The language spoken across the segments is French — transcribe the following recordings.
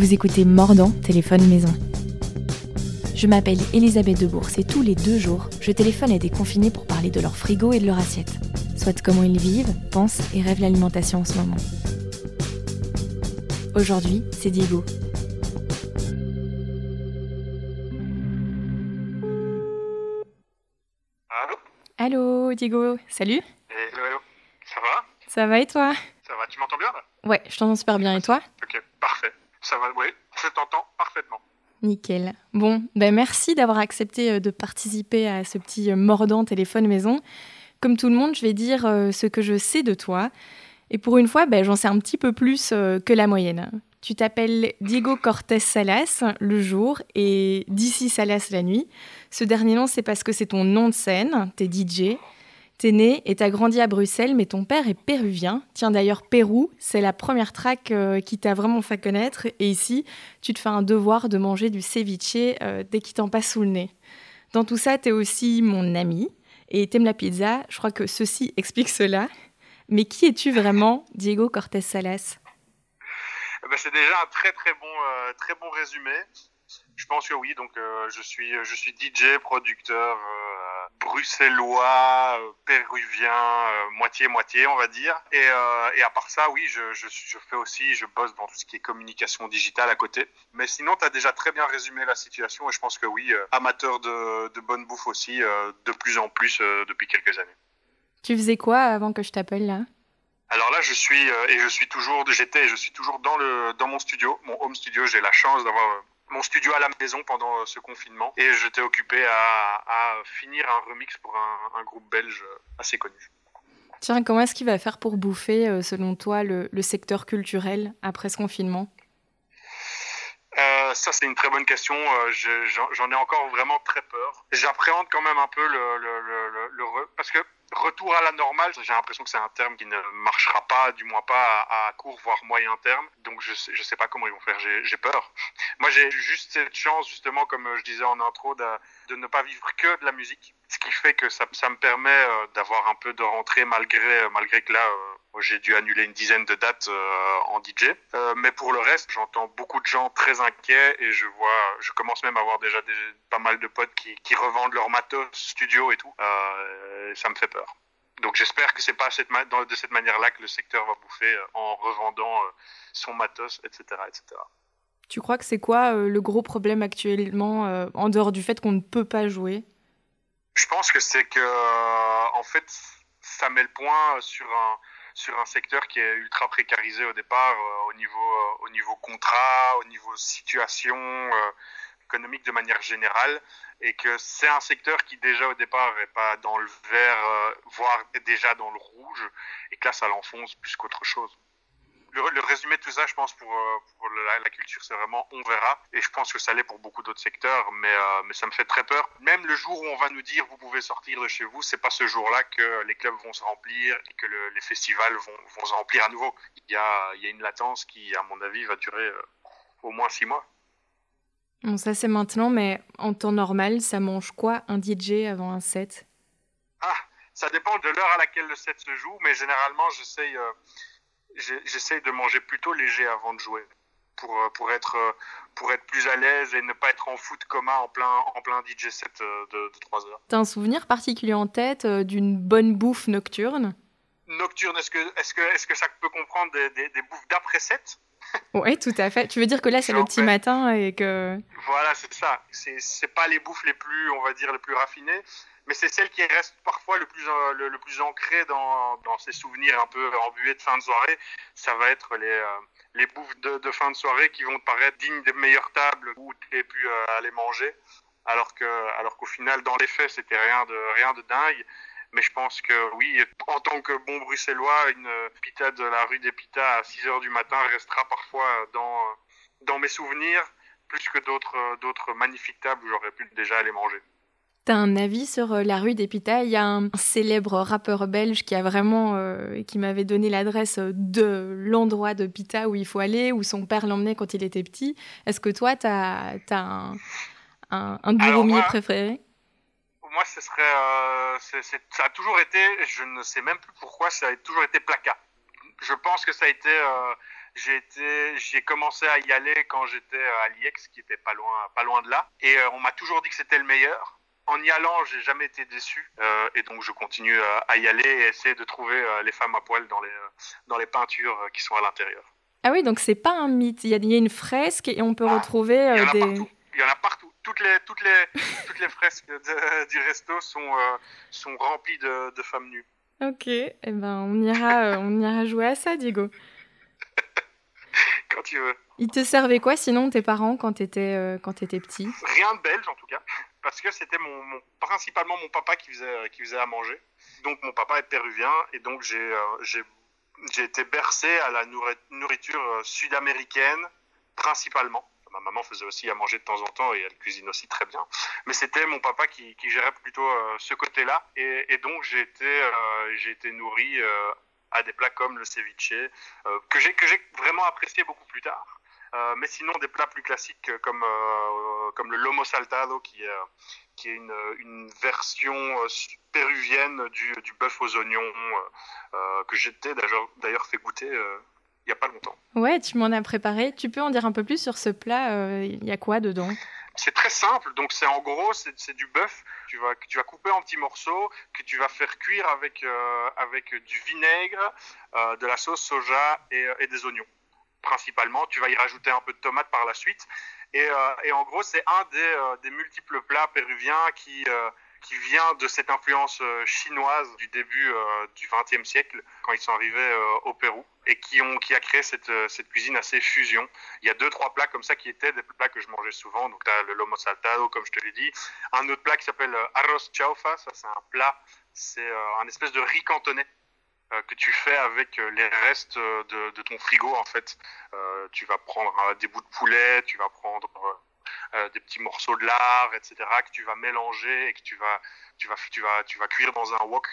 Vous écoutez Mordant, téléphone maison. Je m'appelle Elisabeth Debourse et tous les deux jours, je téléphone à des confinés pour parler de leur frigo et de leur assiette. Soit comment ils vivent, pensent et rêvent l'alimentation en ce moment. Aujourd'hui, c'est Diego. Allô Allô, Diego, salut Hello, hello. Ça va? Ça va et toi? Ça va, tu m'entends bien là? Ouais, je t'entends super bien et toi? Ça va, oui, je t'entends parfaitement. Nickel. Bon, ben merci d'avoir accepté euh, de participer à ce petit euh, mordant téléphone maison. Comme tout le monde, je vais dire euh, ce que je sais de toi. Et pour une fois, ben, j'en sais un petit peu plus que la moyenne. Tu t'appelles Diego Cortés Salas le jour et DC Salas la nuit. Ce dernier nom, c'est parce que c'est ton nom de scène, t'es DJ. T'es né et t'as grandi à Bruxelles, mais ton père est péruvien. Tiens d'ailleurs, Pérou, c'est la première track euh, qui t'a vraiment fait connaître. Et ici, tu te fais un devoir de manger du ceviche euh, dès qu'il t'en passe sous le nez. Dans tout ça, t'es aussi mon ami et t'aimes la pizza. Je crois que ceci explique cela. Mais qui es-tu vraiment, Diego Cortés Salas? Eh ben, c'est déjà un très très bon, euh, très bon résumé. Je pense que oui, donc euh, je suis je suis DJ, producteur euh, bruxellois, euh, péruvien, moitié moitié on va dire. Et, euh, et à part ça, oui, je, je, je fais aussi, je bosse dans tout ce qui est communication digitale à côté. Mais sinon, tu as déjà très bien résumé la situation et je pense que oui, euh, amateur de, de bonne bouffe aussi, euh, de plus en plus depuis quelques années. Tu faisais quoi avant que je t'appelle là? Alors là, je suis et je suis toujours, j'étais, je suis toujours dans le dans mon studio, mon home studio. J'ai la chance d'avoir mon studio à la maison pendant euh, ce confinement et j'étais occupé à, à finir un remix pour un, un groupe belge assez connu. Tiens, comment est-ce qu'il va faire pour bouffer, euh, selon toi, le, le secteur culturel après ce confinement? Euh, ça, c'est une très bonne question. Euh, je- J'en ai encore vraiment très peur. J'appréhende quand même un peu le, le, le, parce que retour à la normale, j'ai l'impression que c'est un terme qui ne marchera pas, du moins pas à, court voire moyen terme. Donc je je sais pas comment ils vont faire. J'ai peur. Moi, j'ai juste cette chance justement, comme je disais en intro, de, ne pas vivre que de la musique, ce qui fait que ça, ça me permet euh, d'avoir un peu de rentrée malgré malgré que là. J'ai dû annuler une dizaine de dates euh, en DJ. Euh, mais pour le reste, j'entends beaucoup de gens très inquiets et je vois, je commence même à avoir déjà des, pas mal de potes qui, qui revendent leur matos studio et tout. Euh, ça me fait peur. Donc j'espère que c'est pas cette dans- de cette manière-là que le secteur va bouffer euh, en revendant son matos, etc., etc. Tu crois que c'est quoi le gros problème actuellement, en dehors du fait qu'on ne peut pas jouer? Je pense que c'est que, en fait, ça met le point sur un sur un secteur qui est ultra précarisé au départ, euh, au niveau euh, au niveau contrat, au niveau situation euh, économique de manière générale, et que c'est un secteur qui déjà au départ est pas dans le vert, voire déjà dans le rouge, et que là ça l'enfonce plus qu'autre chose. Le, le résumé de tout ça, je pense, pour, euh, pour la, la culture, c'est vraiment on verra. Et je pense que ça l'est pour beaucoup d'autres secteurs, mais, euh, mais ça me fait très peur. Même le jour où on va nous dire vous pouvez sortir de chez vous, c'est pas ce jour-là que les clubs vont se remplir et que le, les festivals vont, vont se remplir à nouveau. Il y a, il y a une latence qui, à mon avis, va durer euh, au moins six mois. Bon, ça c'est maintenant, mais en temps normal, ça mange quoi un DJ avant un set? Ah, ça dépend de l'heure à laquelle le set se joue, mais généralement, j'essaye euh, j'essaye de manger plutôt léger avant de jouer. Pour, euh, pour, être, euh, pour être plus à l'aise et ne pas être en foot commun en plein, en plein DJ set euh, de, de 3 heures. T'as un souvenir particulier en tête d'une bonne bouffe nocturne? Nocturne, est-ce que, est que, est que ça peut comprendre des, des, des bouffes d'après set? Ouais, tout à fait. Tu veux dire que là c'est le petit matin et que... Voilà, c'est ça. C'est c'est pas les bouffes les plus, on va dire, les plus raffinées, mais c'est celles qui restent parfois le plus, euh, le, ancrées dans, dans ces souvenirs un peu embués de fin de soirée. Ça va être les, euh, bouffes de, fin de soirée qui vont te paraître dignes des meilleures tables où tu as pu euh, aller manger, alors qu'au final, dans les faits, c'était rien de, dingue. Mais je pense que oui, en tant que bon bruxellois, une pita de la rue des Pitas à 6 heures du matin restera parfois dans, mes souvenirs plus que d'autres magnifiques tables où j'aurais pu déjà aller manger. T'as un avis sur euh, la rue des Pitas Il y a un célèbre rappeur belge qui a vraiment, euh, qui m'avait donné l'adresse de l'endroit de Pita où il faut aller, où son père l'emmenait quand il était petit. Est-ce que toi, t'as as un, un, un Alors, moi- préféré Moi, ce serait, euh, ça a toujours été, je ne sais même plus pourquoi, ça a toujours été Placa. Je pense que ça a été, euh, j'ai commencé à y aller quand j'étais à l'IEX, qui était pas loin, pas loin de là. Et on m'a toujours dit que c'était le meilleur en y allant, j'ai jamais été déçu. Euh, et donc, je continue à, y aller et essayer de trouver euh, les femmes à poil dans les, euh, dans les peintures qui sont à l'intérieur. Ah oui, donc c'est pas un mythe. Il y, a, une fresque et on peut ah, retrouver il y en des. Partout. Il y en a partout. Toutes les, toutes les, toutes les fresques du resto sont, sont remplies de, de, femmes nues. Ok, eh ben, on, ira, on ira jouer à ça, Diego. quand tu veux. Ils te servaient quoi sinon, tes parents, quand tu étais, quand étais petit? Rien de belge en tout cas parce que c'était mon, principalement mon papa qui faisait, qui faisait à manger. Donc mon papa est péruvien et donc j'ai euh, j'ai été bercé à la nourriture euh, sud-américaine principalement. Ma maman faisait aussi à manger de temps en temps et elle cuisine aussi très bien. Mais c'était mon papa qui, gérait plutôt euh, ce côté-là. Et, donc j'ai été, j'ai été nourri à des plats comme le ceviche, que j'ai vraiment apprécié beaucoup plus tard. Euh, mais sinon, des plats plus classiques comme, euh, comme le lomo saltado, qui est, qui est une, une version euh, péruvienne du, du bœuf aux oignons, que j'étais d'ailleurs fait goûter il n'y a pas longtemps. Ouais, tu m'en as préparé. Tu peux en dire un peu plus sur ce plat Il y a quoi dedans? C'est très simple, donc c'est en gros c'est du bœuf tu vas, que tu vas couper en petits morceaux, que tu vas faire cuire avec, avec du vinaigre, de la sauce soja et, et des oignons principalement. Tu vas y rajouter un peu de tomate par la suite. Et, euh, et en gros, c'est un des, euh, multiples plats péruviens qui, euh, qui vient de cette influence chinoise du début du XXe siècle, quand ils sont arrivés au Pérou, et qui, a créé cette, cette cuisine assez fusion. Il y a deux, trois plats comme ça qui étaient des plats que je mangeais souvent. Donc, tu as le lomo saltado, comme je te l'ai dit. Un autre plat qui s'appelle arroz chaufa, ça c'est un plat, c'est un espèce de riz cantonais que tu fais avec euh, les restes euh, de, de ton frigo en fait. tu vas prendre des bouts de poulet, tu vas prendre des petits morceaux de lard, etc., que tu vas mélanger et que tu vas, tu vas, tu vas, tu vas cuire dans un wok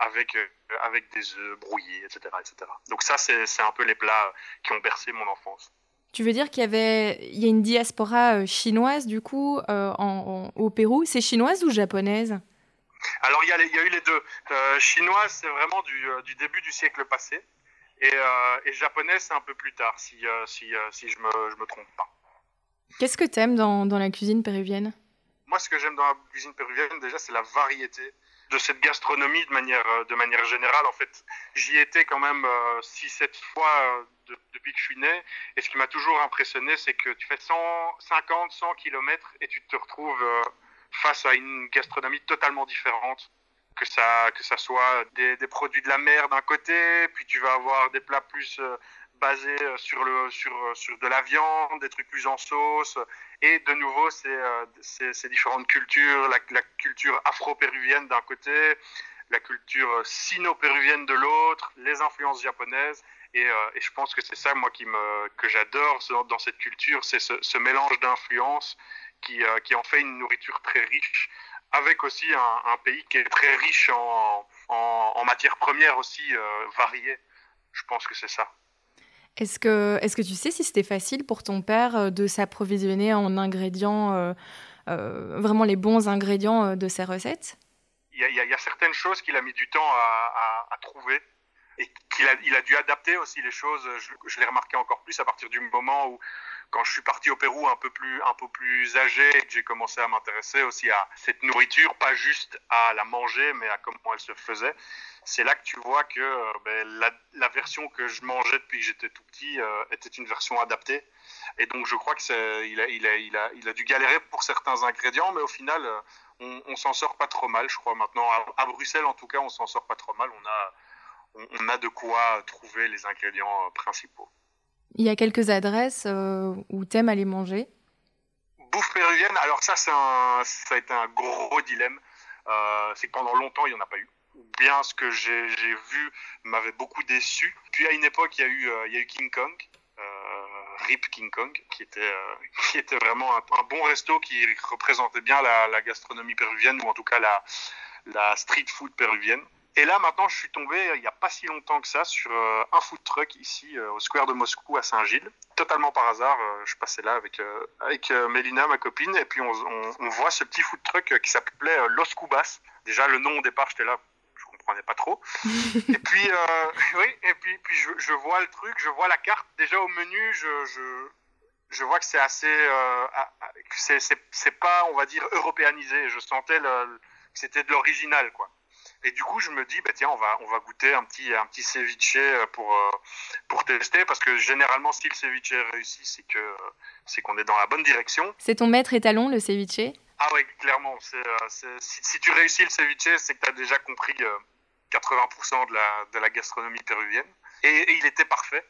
avec, avec des œufs brouillés, etc., etc. Donc ça, c'est un peu les plats qui ont bercé mon enfance. Tu veux dire qu'il y avait, il y a une diaspora chinoise du coup en, au Pérou? C'est chinoise ou japonaise? Alors il y, a, eu les deux. Euh, chinois, c'est vraiment du, euh, début du siècle passé. Et, euh, japonais, c'est un peu plus tard, si, si, je ne me, me, trompe pas. Qu'est-ce que tu aimes dans, dans, la cuisine péruvienne? Moi, ce que j'aime dans la cuisine péruvienne, déjà, c'est la variété de cette gastronomie de manière, de manière générale. En fait, j'y étais quand même 6-7 fois depuis que je suis né. Et ce qui m'a toujours impressionné, c'est que tu fais 150, 100 km et tu te retrouves face à une gastronomie totalement différente. Que ça, que ça soit des, produits de la mer d'un côté, puis tu vas avoir des plats plus euh, basés euh, sur, le, sur, euh, sur de la viande, des trucs plus en sauce. Et de nouveau, ces différentes cultures, la, la culture afro-péruvienne d'un côté, la culture sino-péruvienne de l'autre, les influences japonaises. Et, et, je pense que c'est ça, moi, qui me, que j'adore dans cette culture, c'est ce, ce, mélange d'influences euh, qui, en fait une nourriture très riche, avec aussi un, pays qui est très riche en, en, matières premières aussi euh, variées. Je pense que c'est ça. Est-ce que, est que tu sais si c'était facile pour ton père euh, de s'approvisionner en ingrédients, vraiment les bons ingrédients de ses recettes? Il y, a, il y, a, certaines choses qu'il a mis du temps à, à, trouver et qu'il a, il a dû adapter aussi les choses. Je, je l'ai remarqué encore plus à partir du moment où quand je suis parti au Pérou un peu plus, un peu plus âgé j'ai commencé à m'intéresser aussi à cette nourriture, pas juste à la manger, mais à comment elle se faisait, c'est là que tu vois que euh, ben, la, version que je mangeais depuis que j'étais tout petit euh, était une version adaptée. Et donc je crois que c'est, il a, il a, il a, il a dû galérer pour certains ingrédients, mais au final, euh, on, s'en sort pas trop mal, je crois maintenant. À, Bruxelles, en tout cas, on s'en sort pas trop mal. On a, on a de quoi trouver les ingrédients principaux. Il y a quelques adresses euh, où t'aimes aller manger Bouffe péruvienne, alors ça, ça a été un gros dilemme. Euh, c'est que pendant longtemps, il n'y en a pas eu. Ou bien ce que j'ai vu m'avait beaucoup déçu. Puis à une époque, il y a eu, euh, King Kong, RIP King Kong, qui était, vraiment un, bon resto qui représentait bien la, gastronomie péruvienne, ou en tout cas la street food péruvienne. Et là, maintenant, je suis tombé, il n'y a pas si longtemps que ça, sur euh, un food truck ici, euh, au Square de Moscou, à Saint-Gilles. Totalement par hasard, euh, je passais là avec, avec Mélina, ma copine, et puis on, on, on voit ce petit food truck qui s'appelait Los Cubas. Déjà, le nom au départ, j'étais là, comprenais pas trop. et puis, oui, et puis, puis je, je, vois le truc, je vois la carte. Déjà au menu, je, je, je vois que c'est assez, c'est, c'est, pas, on va dire, européanisé. Je sentais le, que c'était de l'original, quoi. Et du coup, je me dis, bah tiens, on va, on va goûter un petit, un petit ceviche euh, pour, euh, pour tester, parce que généralement, si le ceviche réussit, c'est que c'est qu'on est dans la bonne direction. C'est ton maître étalon, le ceviche? Ah oui, clairement. Euh, si, si, tu réussis le ceviche, c'est que tu as déjà compris 80% de la, de la gastronomie péruvienne. Et, il était parfait.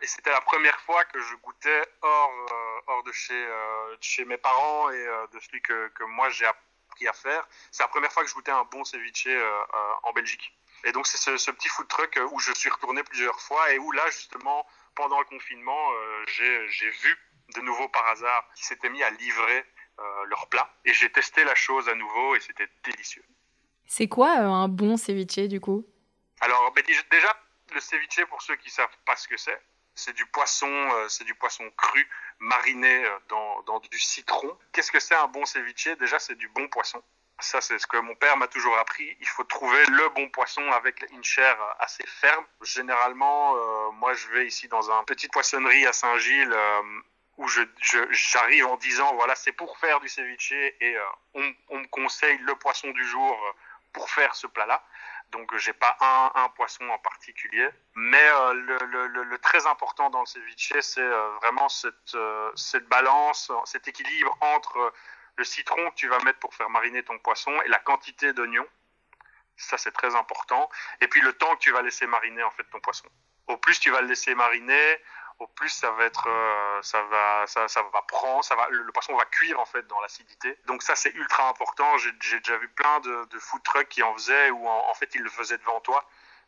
et c'était la première fois que je goûtais hors, hors de, chez, chez mes parents et de celui que, que moi j'ai appris à faire. C'est la première fois que je goûtais un bon ceviche euh, euh, en Belgique. Et donc c'est ce, petit food truck euh, où je suis retourné plusieurs fois et où là justement pendant le confinement j'ai vu de nouveau par hasard qui s'étaient mis à livrer leur plat et j'ai testé la chose à nouveau et c'était délicieux. C'est quoi un bon ceviche du coup? Alors ben, déjà le ceviche pour ceux qui savent pas ce que c'est, c'est du poisson, c'est du poisson cru mariné euh, dans, du citron. Qu'est-ce que c'est un bon ceviche? Déjà, c'est du bon poisson. Ça, c'est ce que mon père m'a toujours appris. Il faut trouver le bon poisson avec une chair assez ferme. Généralement, euh, moi, je vais ici dans une petite poissonnerie à Saint-Gilles euh, où j'arrive en disant, voilà, c'est pour faire du ceviche et on, me conseille le poisson du jour pour faire ce plat-là. Donc j'ai pas un, un, poisson en particulier, mais euh, le, le, le, très important dans le ceviche, c'est euh, vraiment cette, euh, cette balance, cet équilibre entre le citron que tu vas mettre pour faire mariner ton poisson et la quantité d'oignons. Ça c'est très important. Et puis le temps que tu vas laisser mariner en fait ton poisson. Au plus tu vas le laisser mariner, au plus ça va être, euh, ça va, ça, ça, va prendre, ça va, le, poisson va cuire en fait dans l'acidité. Donc ça c'est ultra important. J'ai déjà vu plein de, de food trucks qui en faisaient ou en, fait ils le faisaient devant toi.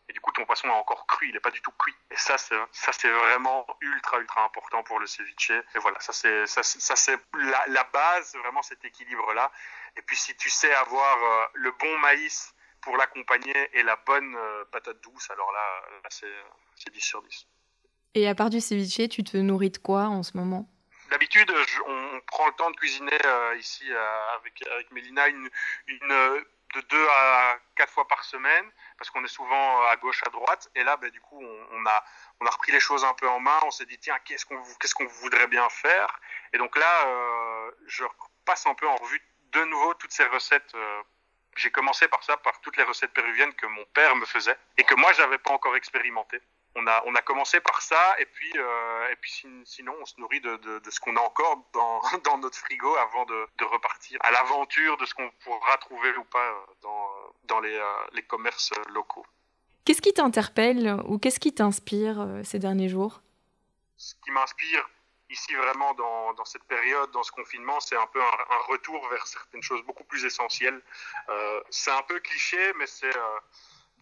Et du coup, ton poisson est encore cru, il n'est pas du tout cuit. Et ça, c'est, ça, c'est vraiment ultra, ultra important pour le ceviche. Et voilà, ça, c'est, ça, ça, c'est la, base, vraiment cet équilibre-là. Et puis, si tu sais avoir euh, le bon maïs pour l'accompagner et la bonne euh, patate douce, alors là, là c'est, c'est 10 sur 10. Et à part du ceviche, tu te nourris de quoi en ce moment? D'habitude, on prend le temps de cuisiner euh, ici euh, avec, avec Mélina une, euh, de deux à quatre fois par semaine parce qu'on est souvent à gauche, à droite. Et là, ben, du coup, on, a, on a repris les choses un peu en main. On s'est dit, tiens, qu'est-ce qu'on qu'est-ce voudrait bien faire? Et donc là, je passe un peu en revue de nouveau toutes ces recettes. J'ai commencé par ça, par toutes les recettes péruviennes que mon père me faisait et que moi, j'avais pas encore expérimenté on a, on a commencé par ça, et puis, euh, et puis sinon, on se nourrit de, de, de ce qu'on a encore dans, dans, notre frigo avant de, de repartir à l'aventure de ce qu'on pourra trouver ou pas euh, dans, dans les, euh, les commerces locaux. Qu'est-ce qui t'interpelle ou qu'est-ce qui t'inspire ces derniers jours? Ce qui m'inspire ici vraiment dans, dans, cette période, dans ce confinement, c'est un peu un, un, retour vers certaines choses beaucoup plus essentielles. Euh, c'est un peu cliché, mais c'est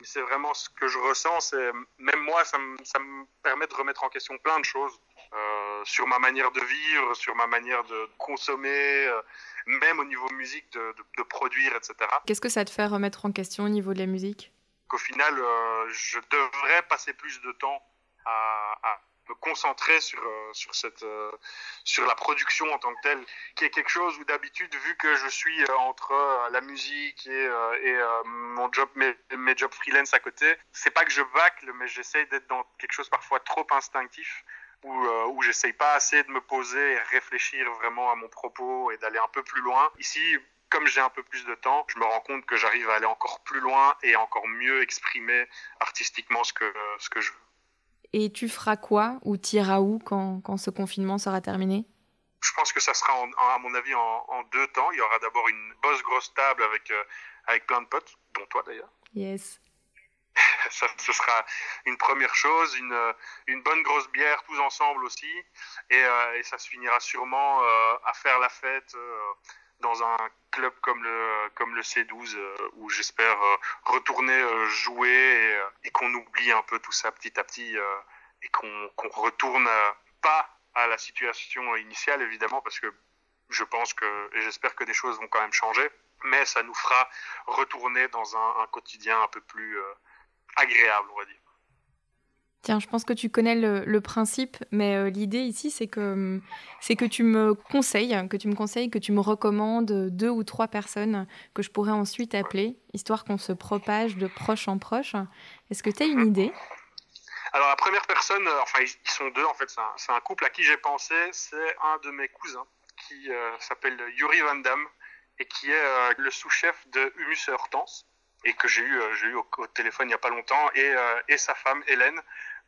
c'est vraiment ce que je ressens. C'est même moi, ça me, ça me, permet de remettre en question plein de choses euh, sur ma manière de vivre, sur ma manière de consommer, euh, même au niveau musique, de, de, de produire, etc. Qu'est-ce que ça te fait remettre en question au niveau de la musique? Qu'au final, euh, je devrais passer plus de temps à, à me concentrer sur euh, sur cette euh, sur la production en tant que telle qui est quelque chose où d'habitude vu que je suis euh, entre la musique et, et mon job mes, mes jobs freelance à côté c'est pas que je bâcle mais j'essaye d'être dans quelque chose parfois trop instinctif où, où j'essaye pas assez de me poser et réfléchir vraiment à mon propos et d'aller un peu plus loin ici comme j'ai un peu plus de temps, je me rends compte que j'arrive à aller encore plus loin et encore mieux exprimer artistiquement ce que, ce que je veux. Et tu feras quoi ou t'iras où quand, quand, ce confinement sera terminé? Je pense que ça sera, à mon avis, en, en, deux temps. Il y aura d'abord une bosse grosse table avec, euh, avec plein de potes, dont toi d'ailleurs. Yes. ça, ce sera une première chose, une, une bonne grosse bière tous ensemble aussi. Et, euh, et ça se finira sûrement euh, à faire la fête euh, dans un club comme le, comme le C12 euh, où j'espère euh, retourner euh, jouer et, qu'on oublie un peu tout ça petit à petit et qu'on qu'on retourne pas à la situation initiale évidemment parce que je pense que et j'espère que des choses vont quand même changer mais ça nous fera retourner dans un, un quotidien un peu plus agréable on va dire. Tiens, je pense que tu connais le, principe, mais euh, l'idée ici, c'est que, c'est que tu me conseilles, que tu me conseilles, que tu me recommandes deux ou trois personnes que je pourrais ensuite appeler, histoire qu'on se propage de proche en proche. Est-ce que tu as une idée? Alors la première personne, euh, enfin ils sont deux en fait, c'est un, couple à qui j'ai pensé, c'est un de mes cousins qui euh, s'appelle Yuri Van Damme et qui est le sous-chef de Humus Hortense et que j'ai eu, j'ai eu au, téléphone il n'y a pas longtemps, et, et sa femme Hélène,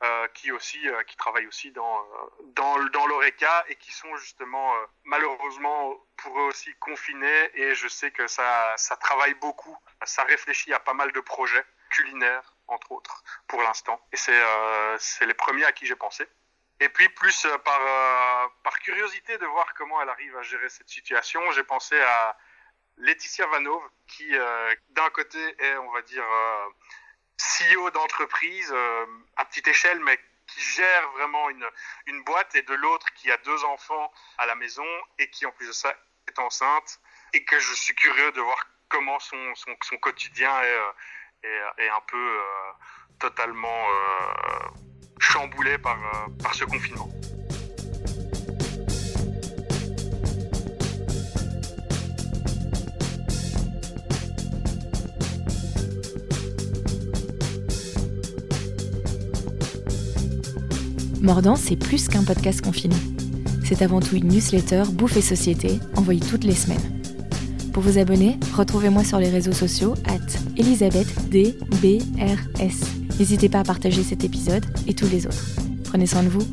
euh, qui aussi euh, qui travaillent aussi dans euh, dans dans l'oreca et qui sont justement malheureusement pour eux aussi confinés et je sais que ça ça travaille beaucoup, ça réfléchit à pas mal de projets culinaires entre autres pour l'instant et c'est c'est les premiers à qui j'ai pensé. Et puis plus par par curiosité de voir comment elle arrive à gérer cette situation, j'ai pensé à Laetitia Vanov qui d'un côté est on va dire CEO d'entreprise euh, à petite échelle, mais qui gère vraiment une, une boîte, et de l'autre qui a deux enfants à la maison et qui en plus de ça est enceinte, et que je suis curieux de voir comment son, son, son quotidien est, euh, est, est, un peu euh, totalement chamboulé par, par ce confinement. Mordant, c'est plus qu'un podcast confiné. C'est avant tout une newsletter Bouffe et Société, envoyée toutes les semaines. Pour vous abonner, retrouvez-moi sur les réseaux sociaux at ElisabethDBRS. N'hésitez pas à partager cet épisode et tous les autres. Prenez soin de vous